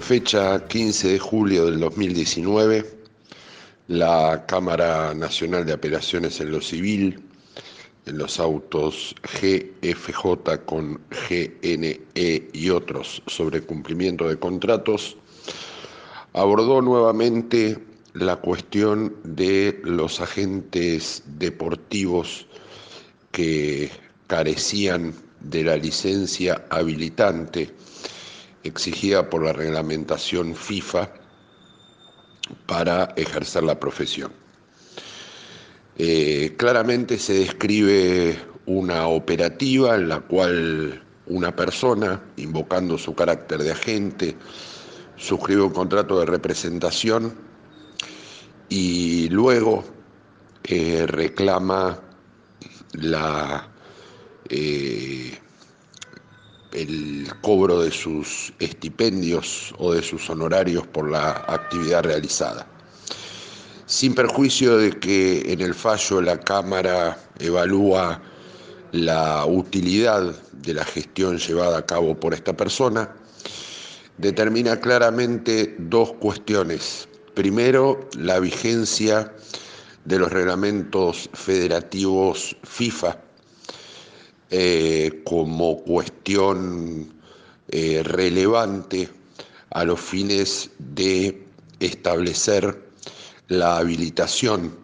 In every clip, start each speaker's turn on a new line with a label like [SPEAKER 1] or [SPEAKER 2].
[SPEAKER 1] fecha 15 de julio del 2019, la Cámara Nacional de Apelaciones en lo Civil, en los autos GFJ con GNE y otros sobre cumplimiento de contratos, abordó nuevamente la cuestión de los agentes deportivos que carecían de la licencia habilitante exigida por la reglamentación FIFA para ejercer la profesión. Eh, claramente se describe una operativa en la cual una persona, invocando su carácter de agente, suscribe un contrato de representación y luego eh, reclama la eh, el cobro de sus estipendios o de sus honorarios por la actividad realizada. Sin perjuicio de que en el fallo la Cámara evalúa la utilidad de la gestión llevada a cabo por esta persona, determina claramente dos cuestiones. Primero, la vigencia de los reglamentos federativos FIFA eh, como cuestión eh, relevante a los fines de establecer la habilitación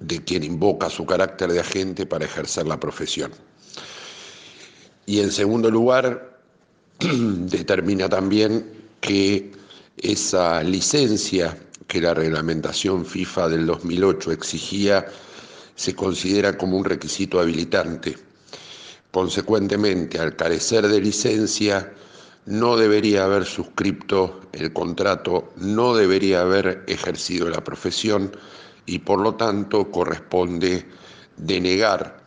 [SPEAKER 1] de quien invoca su carácter de agente para ejercer la profesión. Y en segundo lugar, determina también que esa licencia que la reglamentación FIFA del 2008 exigía se considera como un requisito habilitante Consecuentemente, al carecer de licencia, no debería haber suscripto el contrato, no debería haber ejercido la profesión y por lo tanto corresponde denegar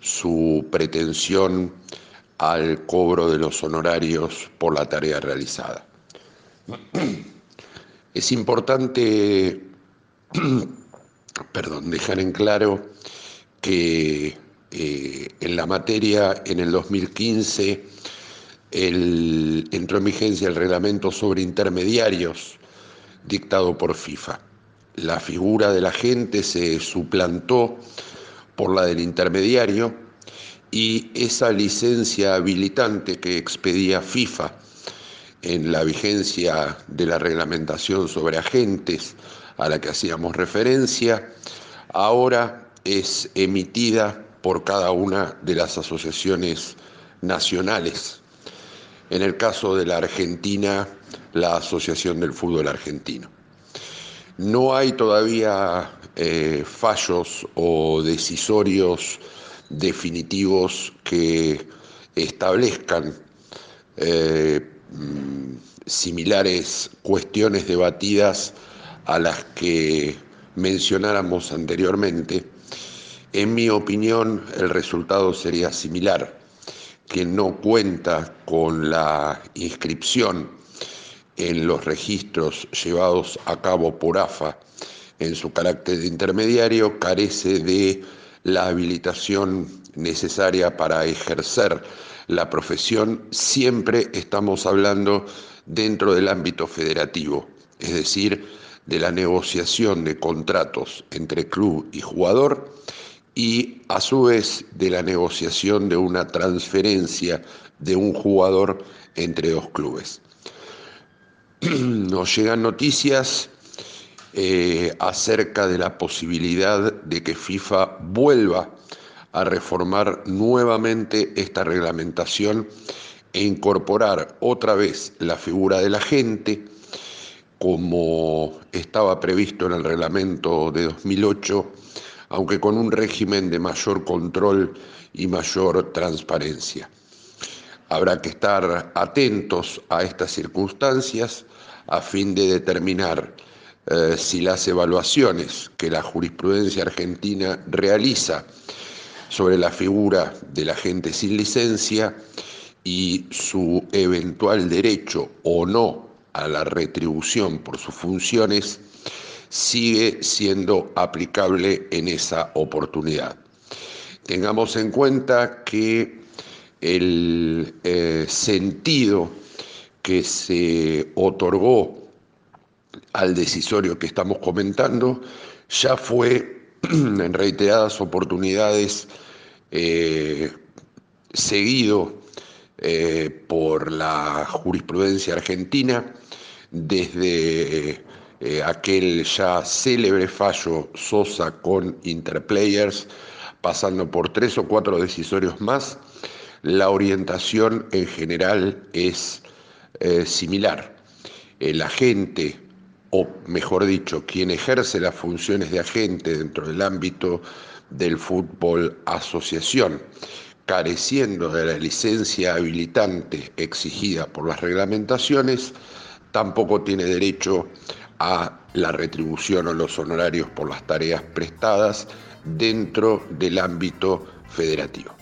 [SPEAKER 1] su pretensión al cobro de los honorarios por la tarea realizada. Es importante, perdón, dejar en claro que eh, en la materia en el 2015 entró en vigencia el reglamento sobre intermediarios dictado por FIFA. La figura del agente se suplantó por la del intermediario y esa licencia habilitante que expedía FIFA en la vigencia de la reglamentación sobre agentes a la que hacíamos referencia, ahora es emitida por cada una de las asociaciones nacionales. En el caso de la Argentina, la Asociación del Fútbol Argentino. No hay todavía eh, fallos o decisorios definitivos que establezcan eh, mm, similares cuestiones debatidas a las que mencionáramos anteriormente en mi opinión, el resultado sería similar. que no cuenta con la inscripción en los registros llevados a cabo por AFA en su carácter de intermediario carece de la habilitación necesaria para ejercer la profesión, siempre estamos hablando dentro del ámbito federativo, es decir, de la negociación de contratos entre club y jugador y a su vez de la negociación de una transferencia de un jugador entre dos clubes. Nos llegan noticias eh, acerca de la posibilidad de que FIFA vuelva a reformar nuevamente esta reglamentación e incorporar otra vez la figura del agente como estaba previsto en el reglamento de 2008 aunque con un régimen de mayor control y mayor transparencia. Habrá que estar atentos a estas circunstancias a fin de determinar eh, si las evaluaciones que la jurisprudencia argentina realiza sobre la figura del agente sin licencia y su eventual derecho o no a la retribución por sus funciones sigue siendo aplicable en esa oportunidad. Tengamos en cuenta que el eh, sentido que se otorgó al decisorio que estamos comentando ya fue en reiteradas oportunidades eh, seguido eh, por la jurisprudencia argentina desde eh, aquel ya célebre fallo Sosa con Interplayers, pasando por tres o cuatro decisorios más, la orientación en general es similar. El agente o mejor dicho, quien ejerce las funciones de agente dentro del ámbito del fútbol asociación, careciendo de la licencia habilitante exigida por las reglamentaciones, tampoco tiene derecho a la retribución o los honorarios por las tareas prestadas dentro del ámbito federativo.